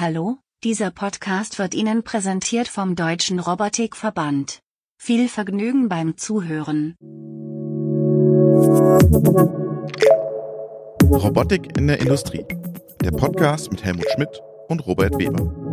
Hallo, dieser Podcast wird Ihnen präsentiert vom Deutschen Robotikverband. Viel Vergnügen beim Zuhören. Robotik in der Industrie. Der Podcast mit Helmut Schmidt und Robert Weber.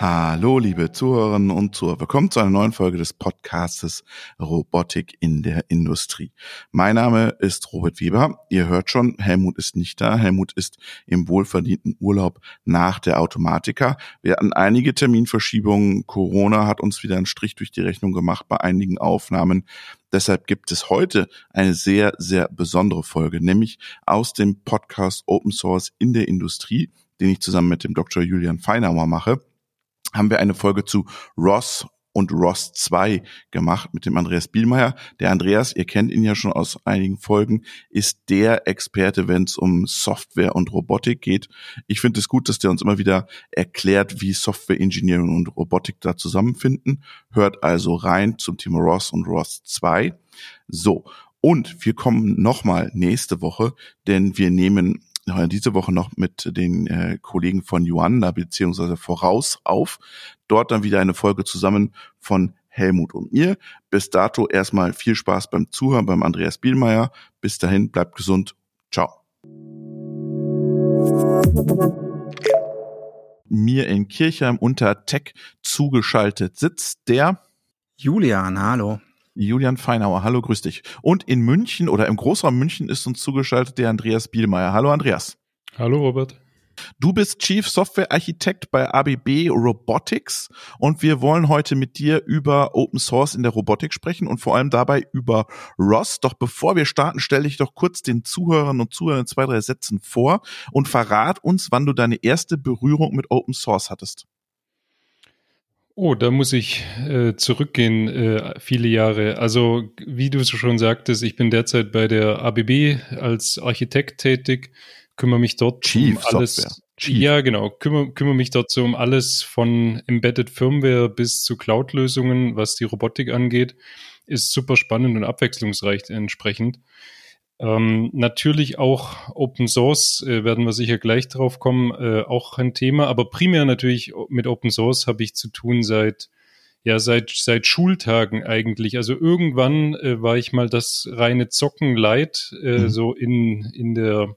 Hallo, liebe Zuhörerinnen und Zuhörer. Willkommen zu einer neuen Folge des Podcastes Robotik in der Industrie. Mein Name ist Robert Weber. Ihr hört schon, Helmut ist nicht da. Helmut ist im wohlverdienten Urlaub nach der Automatika. Wir hatten einige Terminverschiebungen. Corona hat uns wieder einen Strich durch die Rechnung gemacht bei einigen Aufnahmen. Deshalb gibt es heute eine sehr, sehr besondere Folge, nämlich aus dem Podcast Open Source in der Industrie, den ich zusammen mit dem Dr. Julian Feinauer mache haben wir eine Folge zu Ross und Ross 2 gemacht mit dem Andreas Bielmeier. Der Andreas, ihr kennt ihn ja schon aus einigen Folgen, ist der Experte, wenn es um Software und Robotik geht. Ich finde es gut, dass der uns immer wieder erklärt, wie Software Engineering und Robotik da zusammenfinden. Hört also rein zum Thema Ross und Ross 2. So. Und wir kommen nochmal nächste Woche, denn wir nehmen diese Woche noch mit den äh, Kollegen von Joanna beziehungsweise Voraus auf. Dort dann wieder eine Folge zusammen von Helmut und mir. Bis dato erstmal viel Spaß beim Zuhören beim Andreas Bielmeier. Bis dahin, bleibt gesund. Ciao. Mir in Kirchheim unter Tech zugeschaltet sitzt der Julian, hallo. Julian Feinauer. Hallo, grüß dich. Und in München oder im Großraum München ist uns zugeschaltet der Andreas Bielmeier. Hallo, Andreas. Hallo, Robert. Du bist Chief Software Architekt bei ABB Robotics und wir wollen heute mit dir über Open Source in der Robotik sprechen und vor allem dabei über ROS. Doch bevor wir starten, stelle ich doch kurz den Zuhörern und Zuhörern in zwei, drei Sätzen vor und verrat uns, wann du deine erste Berührung mit Open Source hattest. Oh, da muss ich äh, zurückgehen, äh, viele Jahre. Also, wie du schon sagtest, ich bin derzeit bei der ABB als Architekt tätig, kümmere mich dort Chief um alles. Software. Chief. Ja, genau. Kümmere, kümmere mich dort so um alles von Embedded Firmware bis zu Cloud-Lösungen, was die Robotik angeht. Ist super spannend und abwechslungsreich entsprechend. Ähm, natürlich auch Open Source, äh, werden wir sicher gleich drauf kommen, äh, auch ein Thema, aber primär natürlich mit Open Source habe ich zu tun seit ja seit seit Schultagen eigentlich. Also irgendwann äh, war ich mal das reine Zocken leid, äh, mhm. so in in der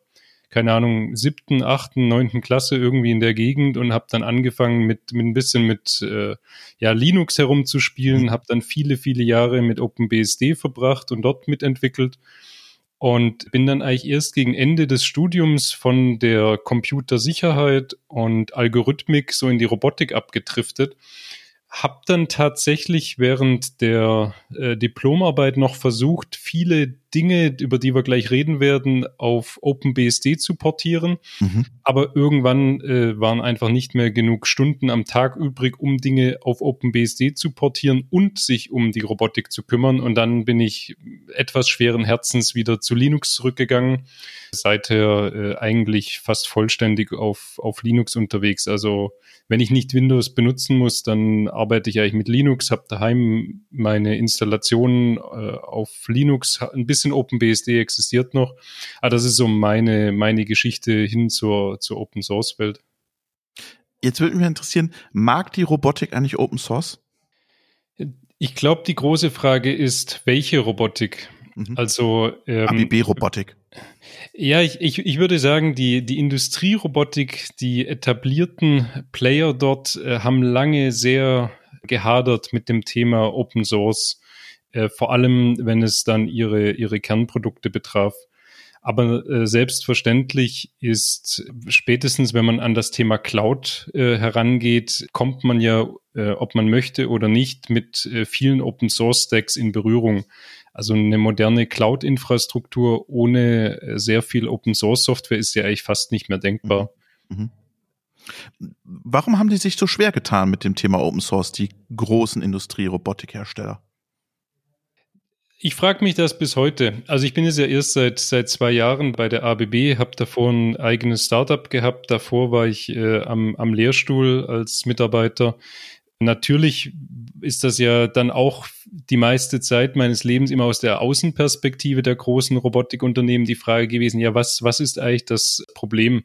keine Ahnung siebten, achten, neunten Klasse irgendwie in der Gegend und habe dann angefangen mit mit ein bisschen mit äh, ja Linux herumzuspielen, mhm. habe dann viele viele Jahre mit OpenBSD verbracht und dort mitentwickelt und bin dann eigentlich erst gegen Ende des Studiums von der Computersicherheit und Algorithmik so in die Robotik abgedriftet habe dann tatsächlich während der äh, Diplomarbeit noch versucht, viele Dinge, über die wir gleich reden werden, auf OpenBSD zu portieren. Mhm. Aber irgendwann äh, waren einfach nicht mehr genug Stunden am Tag übrig, um Dinge auf OpenBSD zu portieren und sich um die Robotik zu kümmern. Und dann bin ich etwas schweren Herzens wieder zu Linux zurückgegangen. Seither äh, eigentlich fast vollständig auf, auf Linux unterwegs. Also wenn ich nicht Windows benutzen muss, dann arbeite ich eigentlich mit Linux, habe daheim meine Installationen äh, auf Linux, ein bisschen OpenBSD existiert noch. Aber das ist so meine, meine Geschichte hin zur, zur Open Source Welt. Jetzt würde mich interessieren, mag die Robotik eigentlich Open Source? Ich glaube, die große Frage ist, welche Robotik? Mhm. Also ähm, ABB-Robotik. Ja, ich, ich, ich würde sagen, die, die Industrierobotik, die etablierten Player dort äh, haben lange sehr gehadert mit dem Thema Open Source, äh, vor allem wenn es dann ihre, ihre Kernprodukte betraf. Aber äh, selbstverständlich ist spätestens, wenn man an das Thema Cloud äh, herangeht, kommt man ja, äh, ob man möchte oder nicht, mit äh, vielen Open Source Stacks in Berührung. Also eine moderne Cloud-Infrastruktur ohne äh, sehr viel Open-Source-Software ist ja eigentlich fast nicht mehr denkbar. Mhm. mhm. Warum haben die sich so schwer getan mit dem Thema Open Source, die großen Industrie-Robotikhersteller? Ich frage mich das bis heute. Also ich bin jetzt ja erst seit seit zwei Jahren bei der ABB, habe davor ein eigenes Startup gehabt. Davor war ich äh, am, am Lehrstuhl als Mitarbeiter. Natürlich ist das ja dann auch die meiste Zeit meines Lebens immer aus der Außenperspektive der großen Robotikunternehmen die Frage gewesen, ja, was, was ist eigentlich das Problem?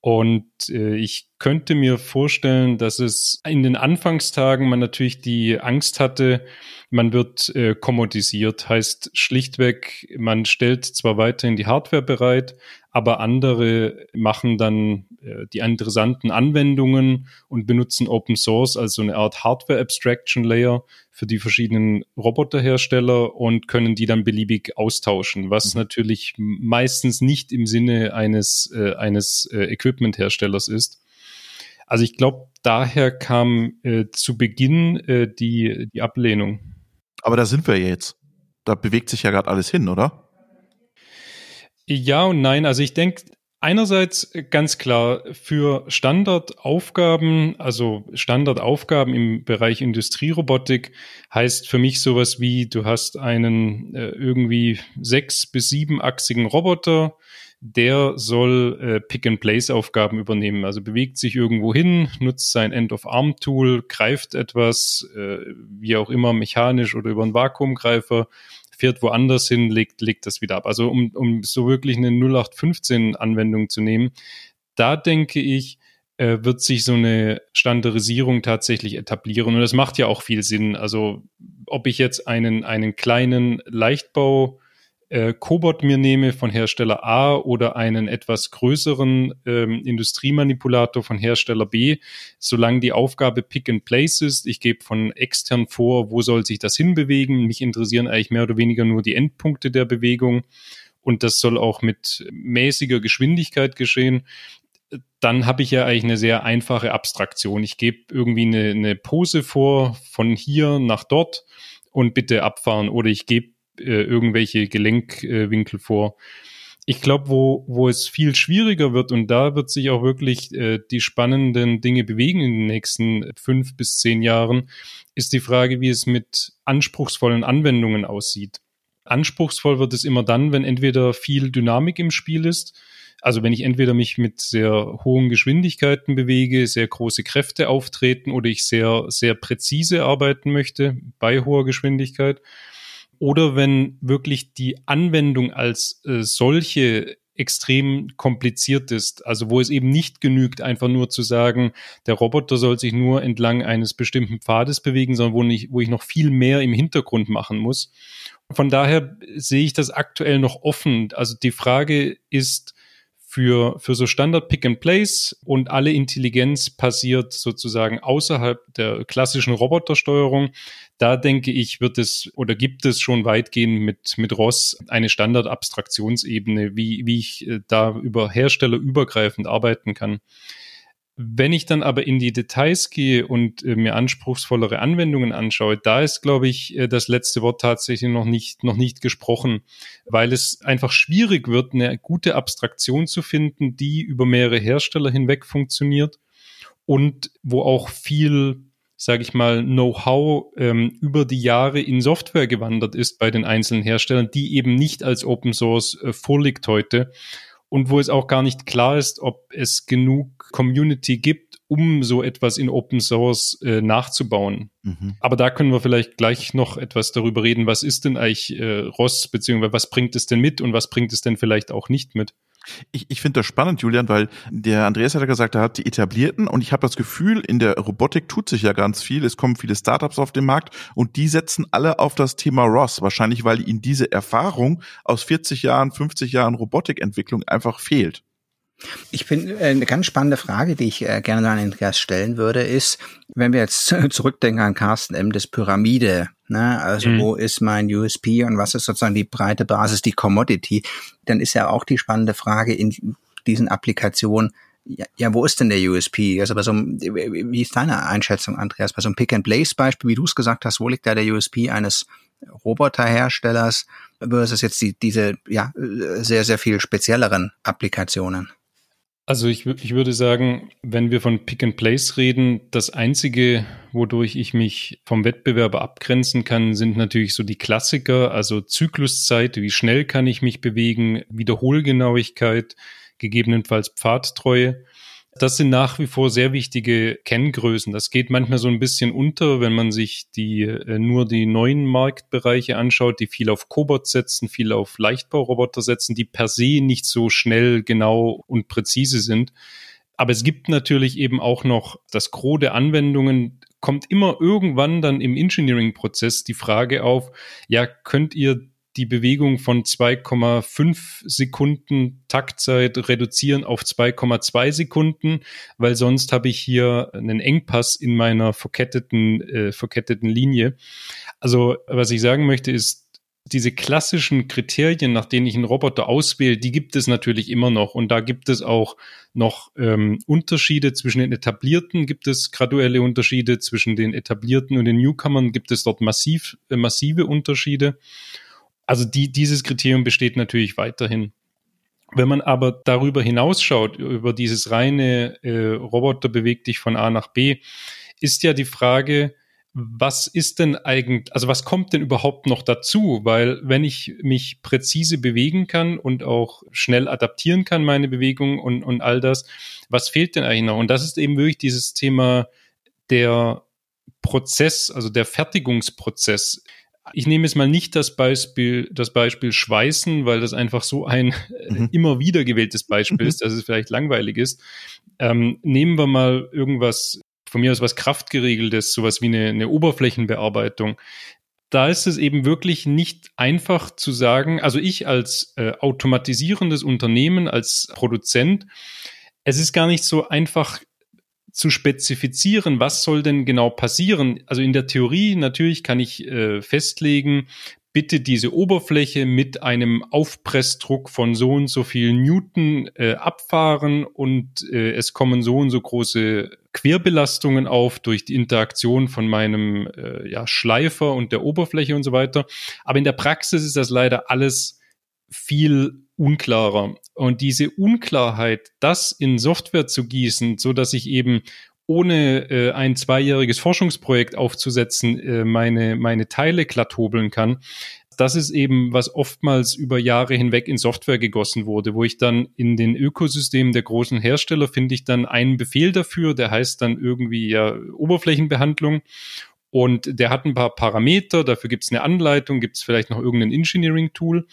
Und äh, ich könnte mir vorstellen, dass es in den Anfangstagen man natürlich die Angst hatte, man wird äh, kommodisiert, heißt schlichtweg, man stellt zwar weiterhin die Hardware bereit, aber andere machen dann äh, die interessanten Anwendungen und benutzen Open Source als so eine Art Hardware Abstraction Layer für die verschiedenen Roboterhersteller und können die dann beliebig austauschen, was mhm. natürlich meistens nicht im Sinne eines, äh, eines äh, Equipment-Herstellers ist. Also ich glaube, daher kam äh, zu Beginn äh, die, die Ablehnung. Aber da sind wir jetzt. Da bewegt sich ja gerade alles hin, oder? Ja und nein. Also ich denke, einerseits ganz klar für Standardaufgaben, also Standardaufgaben im Bereich Industrierobotik heißt für mich sowas wie, du hast einen äh, irgendwie sechs- bis siebenachsigen Roboter, der soll äh, Pick-and-Place-Aufgaben übernehmen. Also bewegt sich irgendwo hin, nutzt sein End-of-Arm-Tool, greift etwas, äh, wie auch immer, mechanisch oder über einen Vakuumgreifer, fährt woanders hin, legt, legt das wieder ab. Also um, um so wirklich eine 0815-Anwendung zu nehmen, da denke ich, äh, wird sich so eine Standardisierung tatsächlich etablieren. Und das macht ja auch viel Sinn. Also ob ich jetzt einen, einen kleinen Leichtbau äh, Cobot mir nehme von Hersteller A oder einen etwas größeren ähm, Industriemanipulator von Hersteller B, solange die Aufgabe Pick and Place ist, ich gebe von extern vor, wo soll sich das hinbewegen, mich interessieren eigentlich mehr oder weniger nur die Endpunkte der Bewegung. Und das soll auch mit mäßiger Geschwindigkeit geschehen, dann habe ich ja eigentlich eine sehr einfache Abstraktion. Ich gebe irgendwie eine, eine Pose vor von hier nach dort und bitte abfahren. Oder ich gebe äh, irgendwelche Gelenkwinkel vor. Ich glaube, wo, wo es viel schwieriger wird, und da wird sich auch wirklich äh, die spannenden Dinge bewegen in den nächsten fünf bis zehn Jahren, ist die Frage, wie es mit anspruchsvollen Anwendungen aussieht. Anspruchsvoll wird es immer dann, wenn entweder viel Dynamik im Spiel ist, also wenn ich entweder mich mit sehr hohen Geschwindigkeiten bewege, sehr große Kräfte auftreten oder ich sehr, sehr präzise arbeiten möchte bei hoher Geschwindigkeit oder wenn wirklich die Anwendung als äh, solche extrem kompliziert ist. Also wo es eben nicht genügt, einfach nur zu sagen, der Roboter soll sich nur entlang eines bestimmten Pfades bewegen, sondern wo, nicht, wo ich noch viel mehr im Hintergrund machen muss. Von daher sehe ich das aktuell noch offen. Also die Frage ist, für, für so Standard Pick and Place und alle Intelligenz passiert sozusagen außerhalb der klassischen Robotersteuerung. Da denke ich, wird es oder gibt es schon weitgehend mit, mit ROS eine Standard-Abstraktionsebene, wie, wie ich äh, da über Hersteller übergreifend arbeiten kann. Wenn ich dann aber in die Details gehe und äh, mir anspruchsvollere Anwendungen anschaue, da ist, glaube ich, äh, das letzte Wort tatsächlich noch nicht, noch nicht gesprochen, weil es einfach schwierig wird, eine gute Abstraktion zu finden, die über mehrere Hersteller hinweg funktioniert und wo auch viel sage ich mal, Know-how ähm, über die Jahre in Software gewandert ist bei den einzelnen Herstellern, die eben nicht als Open Source äh, vorliegt heute und wo es auch gar nicht klar ist, ob es genug Community gibt, um so etwas in Open Source äh, nachzubauen. Mhm. Aber da können wir vielleicht gleich noch etwas darüber reden, was ist denn eigentlich äh, ROS, beziehungsweise was bringt es denn mit und was bringt es denn vielleicht auch nicht mit? Ich, ich finde das spannend, Julian, weil der Andreas hat ja gesagt, er hat die etablierten und ich habe das Gefühl, in der Robotik tut sich ja ganz viel. Es kommen viele Startups auf den Markt und die setzen alle auf das Thema ROS. Wahrscheinlich, weil ihnen diese Erfahrung aus 40 Jahren, 50 Jahren Robotikentwicklung einfach fehlt. Ich finde, äh, eine ganz spannende Frage, die ich äh, gerne an Andreas stellen würde, ist, wenn wir jetzt zurückdenken an Carsten M. das Pyramide, ne, also mhm. wo ist mein USP und was ist sozusagen die breite Basis, die Commodity, dann ist ja auch die spannende Frage in diesen Applikationen, ja, ja, wo ist denn der USP? Also bei so einem, wie ist deine Einschätzung, Andreas? Bei so einem Pick-and-Place-Beispiel, wie du es gesagt hast, wo liegt da der USP eines Roboterherstellers versus jetzt die, diese ja sehr, sehr viel spezielleren Applikationen? Also ich, ich würde sagen, wenn wir von Pick and Place reden, das Einzige, wodurch ich mich vom Wettbewerber abgrenzen kann, sind natürlich so die Klassiker, also Zykluszeit, wie schnell kann ich mich bewegen, Wiederholgenauigkeit, gegebenenfalls Pfadtreue. Das sind nach wie vor sehr wichtige Kenngrößen. Das geht manchmal so ein bisschen unter, wenn man sich die äh, nur die neuen Marktbereiche anschaut, die viel auf Cobot setzen, viel auf Leichtbauroboter setzen, die per se nicht so schnell, genau und präzise sind. Aber es gibt natürlich eben auch noch das Gros der Anwendungen, kommt immer irgendwann dann im Engineering-Prozess die Frage auf, ja, könnt ihr die Bewegung von 2,5 Sekunden Taktzeit reduzieren auf 2,2 Sekunden, weil sonst habe ich hier einen Engpass in meiner verketteten, äh, verketteten Linie. Also was ich sagen möchte ist, diese klassischen Kriterien, nach denen ich einen Roboter auswähle, die gibt es natürlich immer noch. Und da gibt es auch noch ähm, Unterschiede zwischen den etablierten, gibt es graduelle Unterschiede zwischen den etablierten und den Newcomern, gibt es dort massiv, äh, massive Unterschiede. Also die, dieses Kriterium besteht natürlich weiterhin. Wenn man aber darüber hinausschaut, über dieses reine äh, Roboter bewegt dich von A nach B, ist ja die Frage, was ist denn eigentlich, also was kommt denn überhaupt noch dazu? Weil wenn ich mich präzise bewegen kann und auch schnell adaptieren kann, meine Bewegung und, und all das, was fehlt denn eigentlich noch? Und das ist eben wirklich dieses Thema der Prozess, also der Fertigungsprozess. Ich nehme jetzt mal nicht das Beispiel, das Beispiel Schweißen, weil das einfach so ein mhm. immer wieder gewähltes Beispiel ist, dass es vielleicht langweilig ist. Ähm, nehmen wir mal irgendwas, von mir aus was Kraftgeregeltes, sowas wie eine, eine Oberflächenbearbeitung. Da ist es eben wirklich nicht einfach zu sagen, also ich als äh, automatisierendes Unternehmen, als Produzent, es ist gar nicht so einfach zu spezifizieren, was soll denn genau passieren. Also in der Theorie natürlich kann ich äh, festlegen, bitte diese Oberfläche mit einem Aufpressdruck von so und so viel Newton äh, abfahren und äh, es kommen so und so große Querbelastungen auf durch die Interaktion von meinem äh, ja, Schleifer und der Oberfläche und so weiter. Aber in der Praxis ist das leider alles viel unklarer. Und diese Unklarheit, das in Software zu gießen, so dass ich eben ohne äh, ein zweijähriges Forschungsprojekt aufzusetzen, äh, meine, meine Teile glatt hobeln kann. Das ist eben, was oftmals über Jahre hinweg in Software gegossen wurde, wo ich dann in den Ökosystemen der großen Hersteller finde ich dann einen Befehl dafür, der heißt dann irgendwie ja Oberflächenbehandlung. Und der hat ein paar Parameter, dafür gibt es eine Anleitung, gibt es vielleicht noch irgendein Engineering-Tool.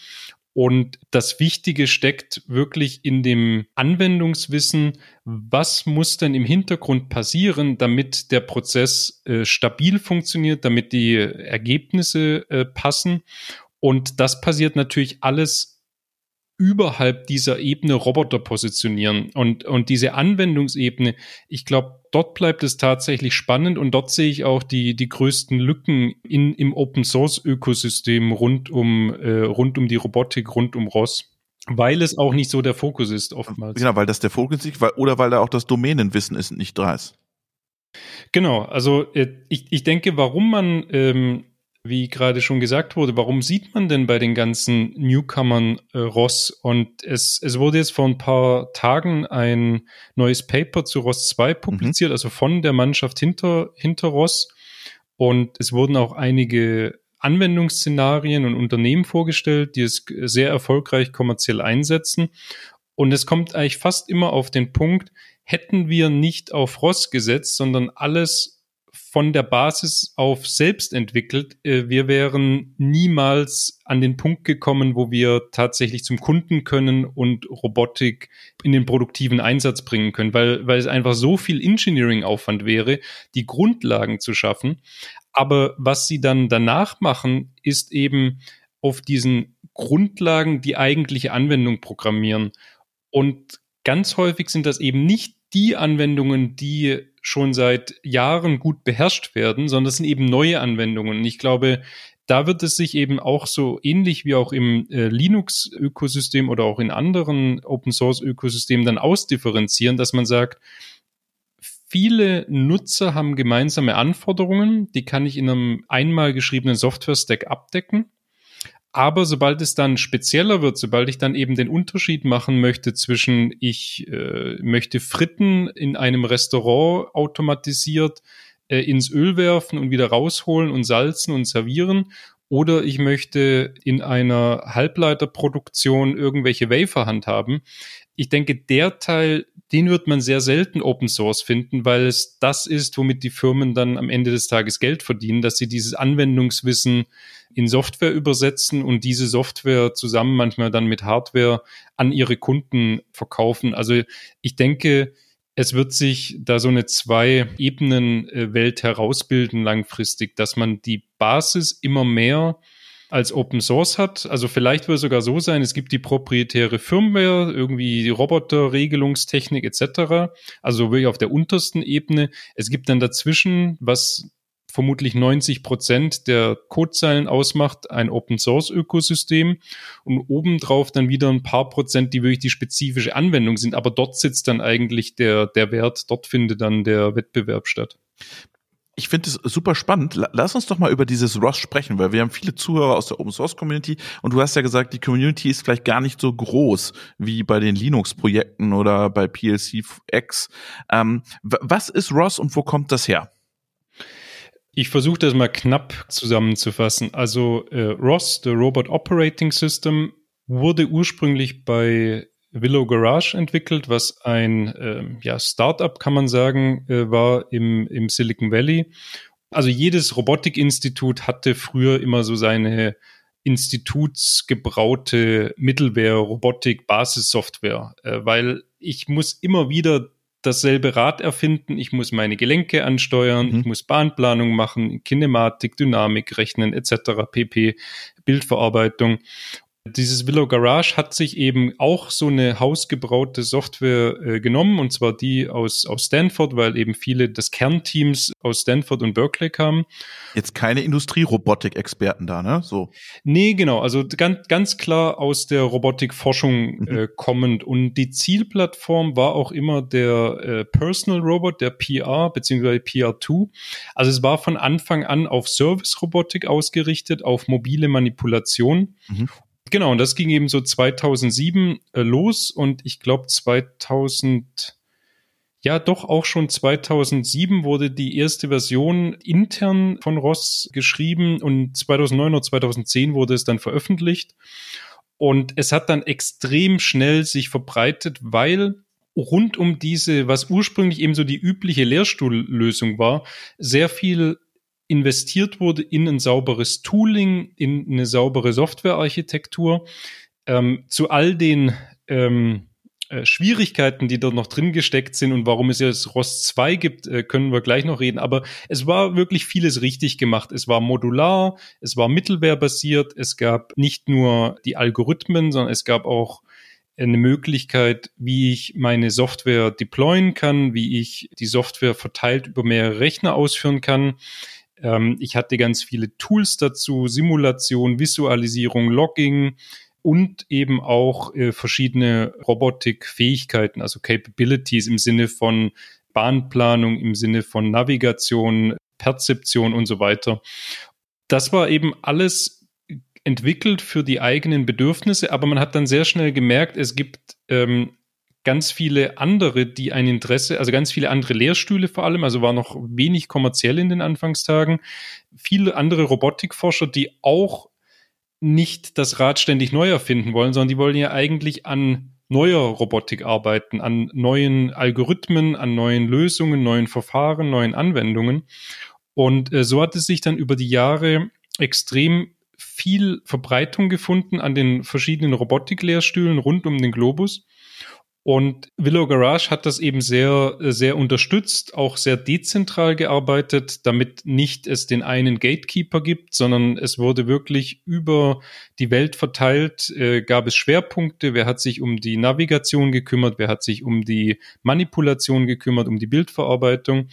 Und das Wichtige steckt wirklich in dem Anwendungswissen, was muss denn im Hintergrund passieren, damit der Prozess äh, stabil funktioniert, damit die Ergebnisse äh, passen. Und das passiert natürlich alles überhalb dieser Ebene Roboter positionieren. Und, und diese Anwendungsebene, ich glaube, dort bleibt es tatsächlich spannend und dort sehe ich auch die, die größten Lücken in, im Open Source Ökosystem rund um, äh, rund um die Robotik, rund um ROS. Weil es auch nicht so der Fokus ist, oftmals. Genau, weil das der Fokus ist, weil, oder weil da auch das Domänenwissen ist nicht da ist. Genau, also äh, ich, ich denke, warum man ähm, wie gerade schon gesagt wurde, warum sieht man denn bei den ganzen Newcomern äh, Ross? Und es, es wurde jetzt vor ein paar Tagen ein neues Paper zu Ross 2 mhm. publiziert, mhm. also von der Mannschaft hinter, hinter Ross. Und es wurden auch einige Anwendungsszenarien und Unternehmen vorgestellt, die es sehr erfolgreich kommerziell einsetzen. Und es kommt eigentlich fast immer auf den Punkt, hätten wir nicht auf Ross gesetzt, sondern alles von der Basis auf selbst entwickelt. Äh, wir wären niemals an den Punkt gekommen, wo wir tatsächlich zum Kunden können und Robotik in den produktiven Einsatz bringen können, weil, weil es einfach so viel Engineering-Aufwand wäre, die Grundlagen zu schaffen. Aber was sie dann danach machen, ist eben auf diesen Grundlagen die eigentliche Anwendung programmieren. Und ganz häufig sind das eben nicht die Anwendungen, die schon seit Jahren gut beherrscht werden, sondern es sind eben neue Anwendungen. Und ich glaube, da wird es sich eben auch so ähnlich wie auch im äh, Linux-Ökosystem oder auch in anderen Open-Source-Ökosystemen dann ausdifferenzieren, dass man sagt, viele Nutzer haben gemeinsame Anforderungen, die kann ich in einem einmal geschriebenen Software-Stack abdecken. Aber sobald es dann spezieller wird, sobald ich dann eben den Unterschied machen möchte zwischen ich äh, möchte Fritten in einem Restaurant automatisiert äh, ins Öl werfen und wieder rausholen und salzen und servieren oder ich möchte in einer Halbleiterproduktion irgendwelche Wafer handhaben. Ich denke, der Teil, den wird man sehr selten Open Source finden, weil es das ist, womit die Firmen dann am Ende des Tages Geld verdienen, dass sie dieses Anwendungswissen in Software übersetzen und diese Software zusammen manchmal dann mit Hardware an ihre Kunden verkaufen. Also ich denke, es wird sich da so eine Zwei-Ebenen-Welt herausbilden langfristig, dass man die Basis immer mehr als Open Source hat. Also vielleicht wird es sogar so sein, es gibt die proprietäre Firmware, irgendwie die Roboterregelungstechnik etc. Also wirklich auf der untersten Ebene. Es gibt dann dazwischen, was vermutlich 90 Prozent der Codezeilen ausmacht, ein Open Source Ökosystem und obendrauf dann wieder ein paar Prozent, die wirklich die spezifische Anwendung sind. Aber dort sitzt dann eigentlich der, der Wert, dort findet dann der Wettbewerb statt. Ich finde es super spannend. Lass uns doch mal über dieses ROS sprechen, weil wir haben viele Zuhörer aus der Open Source Community und du hast ja gesagt, die Community ist vielleicht gar nicht so groß wie bei den Linux-Projekten oder bei PLC X. Ähm, was ist ROS und wo kommt das her? Ich versuche das mal knapp zusammenzufassen. Also äh, ROS, der Robot Operating System, wurde ursprünglich bei Willow Garage entwickelt, was ein äh, ja, Startup, kann man sagen, äh, war im, im Silicon Valley. Also jedes Robotikinstitut hatte früher immer so seine institutsgebraute Mittelware, Robotik, Basissoftware, äh, weil ich muss immer wieder dasselbe Rad erfinden. Ich muss meine Gelenke ansteuern, mhm. ich muss Bahnplanung machen, Kinematik, Dynamik rechnen etc. pp. Bildverarbeitung. Dieses Willow Garage hat sich eben auch so eine hausgebraute Software äh, genommen, und zwar die aus, aus Stanford, weil eben viele des Kernteams aus Stanford und Berkeley kamen. Jetzt keine Industrierobotik-Experten da, ne? So. Nee, genau. Also ganz, ganz klar aus der Robotikforschung mhm. äh, kommend. Und die Zielplattform war auch immer der äh, Personal Robot, der PR, beziehungsweise PR2. Also es war von Anfang an auf Service-Robotik ausgerichtet, auf mobile Manipulation. Mhm. Genau, und das ging eben so 2007 äh, los und ich glaube 2000, ja doch auch schon 2007 wurde die erste Version intern von Ross geschrieben und 2009 oder 2010 wurde es dann veröffentlicht. Und es hat dann extrem schnell sich verbreitet, weil rund um diese, was ursprünglich eben so die übliche Lehrstuhllösung war, sehr viel investiert wurde in ein sauberes Tooling, in eine saubere Softwarearchitektur. Ähm, zu all den ähm, äh, Schwierigkeiten, die dort noch drin gesteckt sind und warum es jetzt ROS 2 gibt, äh, können wir gleich noch reden. Aber es war wirklich vieles richtig gemacht. Es war modular, es war mittelwehrbasiert, es gab nicht nur die Algorithmen, sondern es gab auch eine Möglichkeit, wie ich meine Software deployen kann, wie ich die Software verteilt über mehrere Rechner ausführen kann. Ähm, ich hatte ganz viele Tools dazu, Simulation, Visualisierung, Logging und eben auch äh, verschiedene Robotikfähigkeiten, also Capabilities im Sinne von Bahnplanung, im Sinne von Navigation, Perzeption und so weiter. Das war eben alles entwickelt für die eigenen Bedürfnisse, aber man hat dann sehr schnell gemerkt, es gibt ähm, ganz viele andere, die ein Interesse, also ganz viele andere Lehrstühle vor allem, also war noch wenig kommerziell in den Anfangstagen, viele andere Robotikforscher, die auch nicht das Rad ständig neu erfinden wollen, sondern die wollen ja eigentlich an neuer Robotik arbeiten, an neuen Algorithmen, an neuen Lösungen, neuen Verfahren, neuen Anwendungen. Und äh, so hat es sich dann über die Jahre extrem viel Verbreitung gefunden an den verschiedenen Robotiklehrstühlen rund um den Globus. Und Willow Garage hat das eben sehr, sehr unterstützt, auch sehr dezentral gearbeitet, damit nicht es den einen Gatekeeper gibt, sondern es wurde wirklich über die Welt verteilt, äh, gab es Schwerpunkte, wer hat sich um die Navigation gekümmert, wer hat sich um die Manipulation gekümmert, um die Bildverarbeitung.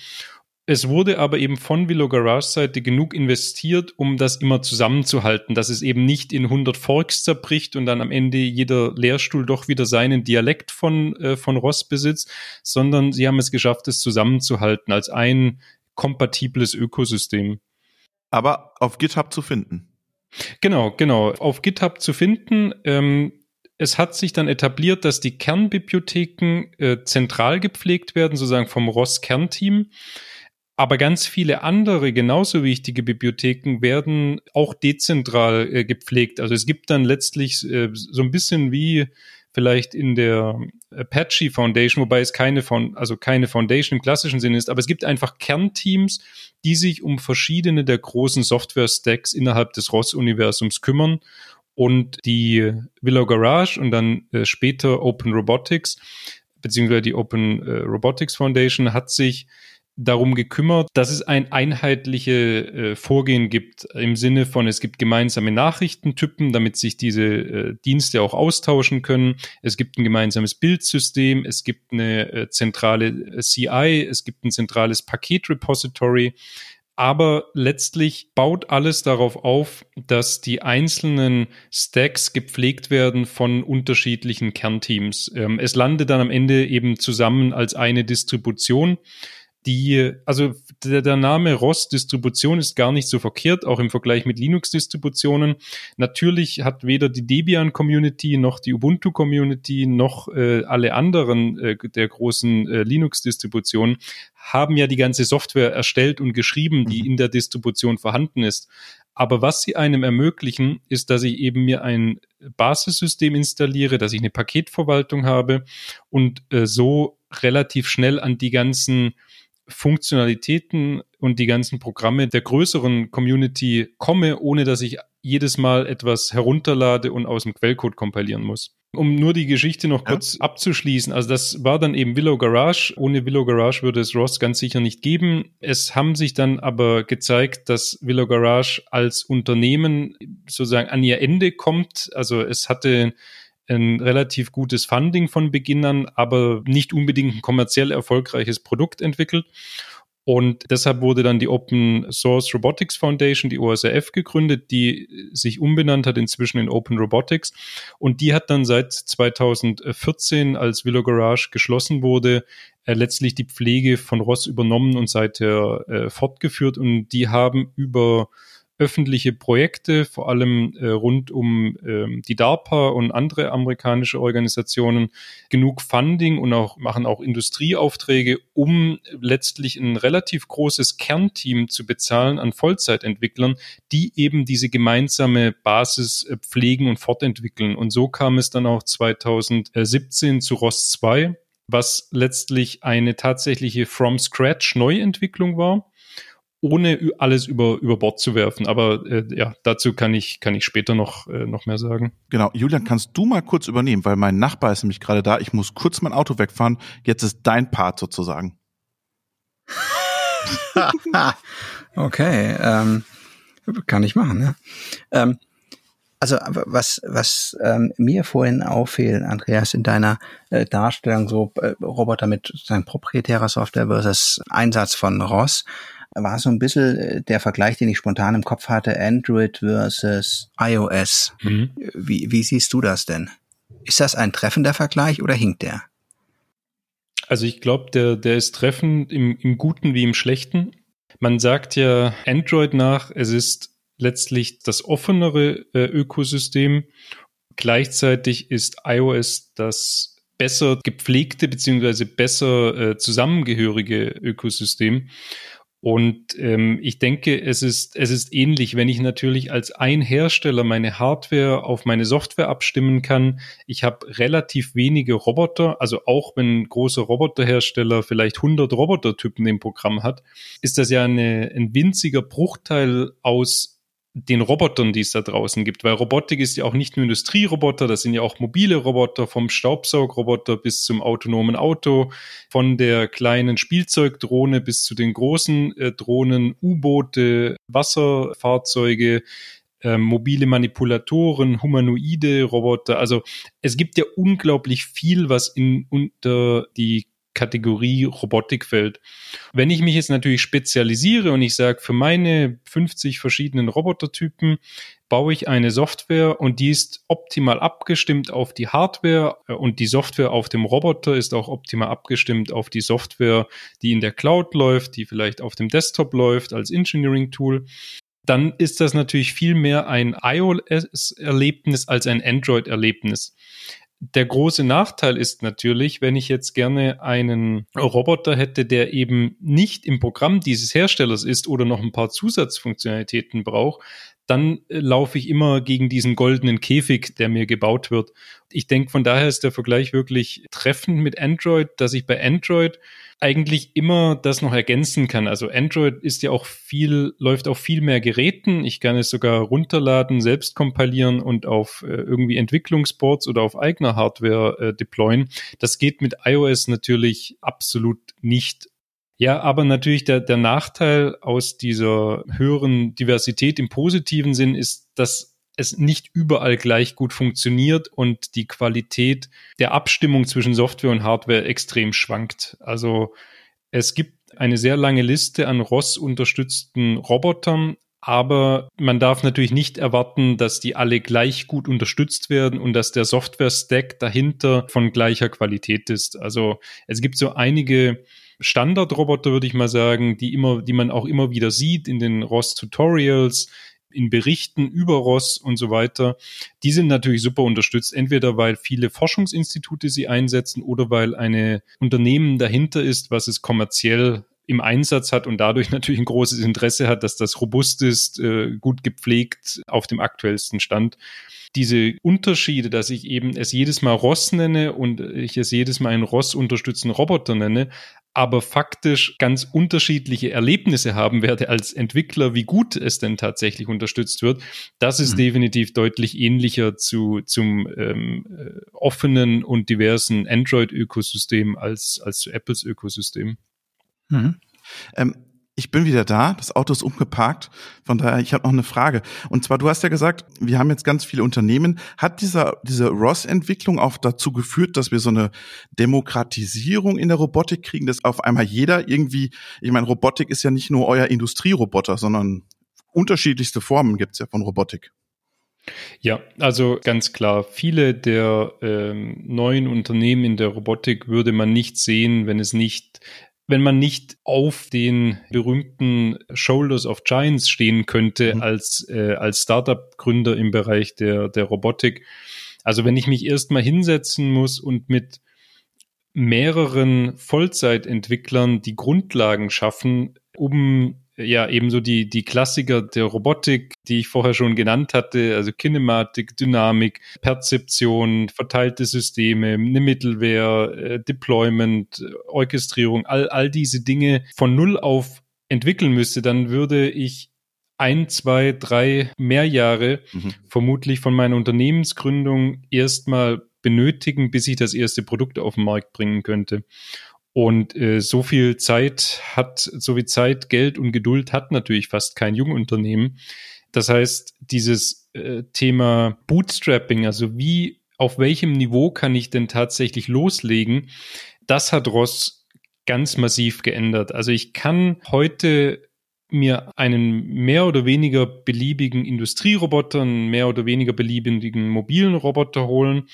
Es wurde aber eben von Willow Garage Seite genug investiert, um das immer zusammenzuhalten, dass es eben nicht in 100 Forks zerbricht und dann am Ende jeder Lehrstuhl doch wieder seinen Dialekt von, äh, von Ross besitzt, sondern sie haben es geschafft, es zusammenzuhalten als ein kompatibles Ökosystem. Aber auf GitHub zu finden. Genau, genau. Auf GitHub zu finden. Ähm, es hat sich dann etabliert, dass die Kernbibliotheken äh, zentral gepflegt werden, sozusagen vom ROS-Kernteam. Aber ganz viele andere genauso wichtige Bibliotheken werden auch dezentral äh, gepflegt. Also es gibt dann letztlich äh, so ein bisschen wie vielleicht in der Apache Foundation, wobei es keine von, also keine Foundation im klassischen Sinne ist, aber es gibt einfach Kernteams, die sich um verschiedene der großen Software-Stacks innerhalb des ROS-Universums kümmern. Und die Willow Garage und dann äh, später Open Robotics beziehungsweise die Open äh, Robotics Foundation hat sich darum gekümmert, dass es ein einheitliche äh, Vorgehen gibt im Sinne von, es gibt gemeinsame Nachrichtentypen, damit sich diese äh, Dienste auch austauschen können. Es gibt ein gemeinsames Bildsystem, es gibt eine äh, zentrale CI, es gibt ein zentrales Paketrepository. Aber letztlich baut alles darauf auf, dass die einzelnen Stacks gepflegt werden von unterschiedlichen Kernteams. Ähm, es landet dann am Ende eben zusammen als eine Distribution die, also der, der Name ROS-Distribution ist gar nicht so verkehrt, auch im Vergleich mit Linux-Distributionen. Natürlich hat weder die Debian-Community noch die Ubuntu-Community noch äh, alle anderen äh, der großen äh, Linux-Distributionen haben ja die ganze Software erstellt und geschrieben, die mhm. in der Distribution vorhanden ist. Aber was sie einem ermöglichen, ist, dass ich eben mir ein Basissystem installiere, dass ich eine Paketverwaltung habe und äh, so relativ schnell an die ganzen Funktionalitäten und die ganzen Programme der größeren Community komme, ohne dass ich jedes Mal etwas herunterlade und aus dem Quellcode kompilieren muss. Um nur die Geschichte noch ja. kurz abzuschließen, also das war dann eben Willow Garage. Ohne Willow Garage würde es ROS ganz sicher nicht geben. Es haben sich dann aber gezeigt, dass Willow Garage als Unternehmen sozusagen an ihr Ende kommt. Also es hatte ein relativ gutes Funding von Beginn an, aber nicht unbedingt ein kommerziell erfolgreiches Produkt entwickelt. Und deshalb wurde dann die Open Source Robotics Foundation, die OSRF, gegründet, die sich umbenannt hat inzwischen in Open Robotics. Und die hat dann seit 2014, als Willow Garage geschlossen wurde, äh, letztlich die Pflege von Ross übernommen und seither äh, fortgeführt. Und die haben über öffentliche Projekte, vor allem äh, rund um äh, die DARPA und andere amerikanische Organisationen, genug Funding und auch machen auch Industrieaufträge, um letztlich ein relativ großes Kernteam zu bezahlen an Vollzeitentwicklern, die eben diese gemeinsame Basis äh, pflegen und fortentwickeln. Und so kam es dann auch 2017 zu ROS 2, was letztlich eine tatsächliche From Scratch Neuentwicklung war ohne alles über, über Bord zu werfen. Aber äh, ja, dazu kann ich, kann ich später noch, äh, noch mehr sagen. Genau. Julian, kannst du mal kurz übernehmen, weil mein Nachbar ist nämlich gerade da. Ich muss kurz mein Auto wegfahren. Jetzt ist dein Part sozusagen. okay, ähm, kann ich machen, ne? Ähm, also was, was ähm, mir vorhin auffiel, Andreas, in deiner äh, Darstellung, so äh, Roboter mit sozusagen proprietärer Software versus Einsatz von ROS, war so ein bisschen äh, der Vergleich, den ich spontan im Kopf hatte, Android versus iOS. Mhm. Wie, wie siehst du das denn? Ist das ein treffender Vergleich oder hinkt der? Also ich glaube, der, der ist treffend im, im Guten wie im Schlechten. Man sagt ja Android nach, es ist letztlich das offenere äh, Ökosystem. Gleichzeitig ist iOS das besser gepflegte beziehungsweise besser äh, zusammengehörige Ökosystem. Und ähm, ich denke, es ist, es ist ähnlich, wenn ich natürlich als ein Hersteller meine Hardware auf meine Software abstimmen kann. Ich habe relativ wenige Roboter, also auch wenn ein großer Roboterhersteller vielleicht 100 Robotertypen im Programm hat, ist das ja eine, ein winziger Bruchteil aus den Robotern, die es da draußen gibt, weil Robotik ist ja auch nicht nur Industrieroboter, das sind ja auch mobile Roboter, vom Staubsaugroboter bis zum autonomen Auto, von der kleinen Spielzeugdrohne bis zu den großen äh, Drohnen, U-Boote, Wasserfahrzeuge, äh, mobile Manipulatoren, humanoide Roboter. Also es gibt ja unglaublich viel, was in unter die Kategorie Robotik fällt. Wenn ich mich jetzt natürlich spezialisiere und ich sage, für meine 50 verschiedenen Robotertypen baue ich eine Software und die ist optimal abgestimmt auf die Hardware äh, und die Software auf dem Roboter ist auch optimal abgestimmt auf die Software, die in der Cloud läuft, die vielleicht auf dem Desktop läuft als Engineering-Tool dann ist das natürlich viel mehr ein iOS-Erlebnis als ein Android-Erlebnis. Der große Nachteil ist natürlich, wenn ich jetzt gerne einen Roboter hätte, der eben nicht im Programm dieses Herstellers ist oder noch ein paar Zusatzfunktionalitäten braucht, dann äh, laufe ich immer gegen diesen goldenen Käfig, der mir gebaut wird. Ich denke, von daher ist der Vergleich wirklich treffend mit Android, dass ich bei Android eigentlich immer das noch ergänzen kann. Also Android ist ja auch viel, läuft auf viel mehr Geräten. Ich kann es sogar runterladen, selbst kompilieren und auf äh, irgendwie Entwicklungsboards oder auf eigener Hardware äh, deployen. Das geht mit iOS natürlich absolut nicht. Ja, aber natürlich der, der Nachteil aus dieser höheren Diversität im positiven Sinn ist, dass es nicht überall gleich gut funktioniert und die Qualität der Abstimmung zwischen Software und Hardware extrem schwankt. Also es gibt eine sehr lange Liste an ROS-unterstützten Robotern, aber man darf natürlich nicht erwarten, dass die alle gleich gut unterstützt werden und dass der Software-Stack dahinter von gleicher Qualität ist. Also es gibt so einige Standardroboter, würde ich mal sagen, die immer, die man auch immer wieder sieht in den ROS-Tutorials, in Berichten über Ross und so weiter, die sind natürlich super unterstützt. Entweder weil viele Forschungsinstitute sie einsetzen oder weil eine Unternehmen dahinter ist, was es kommerziell im Einsatz hat und dadurch natürlich ein großes Interesse hat, dass das robust ist, äh, gut gepflegt auf dem aktuellsten Stand. Diese Unterschiede, dass ich eben es jedes Mal Ross nenne und ich es jedes Mal einen Ross unterstützten Roboter nenne, aber faktisch ganz unterschiedliche Erlebnisse haben werde als Entwickler, wie gut es denn tatsächlich unterstützt wird, das ist mhm. definitiv deutlich ähnlicher zu, zum ähm, äh, offenen und diversen Android-Ökosystem als, als zu Apples Ökosystem. Mhm. Ähm, ich bin wieder da, das Auto ist umgeparkt. Von daher, ich habe noch eine Frage. Und zwar, du hast ja gesagt, wir haben jetzt ganz viele Unternehmen. Hat dieser, diese ROS-Entwicklung auch dazu geführt, dass wir so eine Demokratisierung in der Robotik kriegen, dass auf einmal jeder irgendwie, ich meine, Robotik ist ja nicht nur euer Industrieroboter, sondern unterschiedlichste Formen gibt's ja von Robotik. Ja, also ganz klar, viele der ähm, neuen Unternehmen in der Robotik würde man nicht sehen, wenn es nicht wenn man nicht auf den berühmten Shoulders of Giants stehen könnte mhm. als, äh, als Startup-Gründer im Bereich der, der Robotik. Also wenn ich mich erstmal hinsetzen muss und mit mehreren Vollzeitentwicklern die Grundlagen schaffen, um ja ebenso die, die Klassiker der Robotik, die ich vorher schon genannt hatte, also Kinematik, Dynamik, Perzeption, verteilte Systeme, eine Mittelwehr, äh, Deployment, Orchestrierung, all, all diese Dinge von Null auf entwickeln müsste, dann würde ich ein, zwei, drei mehr Jahre mhm. vermutlich von meiner Unternehmensgründung erstmal benötigen, bis ich das erste Produkt auf den Markt bringen könnte. Und äh, so viel Zeit hat, so viel Zeit, Geld und Geduld hat natürlich fast kein Jungunternehmen. Das heißt, dieses äh, Thema Bootstrapping, also wie, auf welchem Niveau kann ich denn tatsächlich loslegen, das hat Ross ganz massiv geändert. Also ich kann heute mir einen mehr oder weniger beliebigen Industrieroboter, einen mehr oder weniger beliebigen mobilen Roboter holen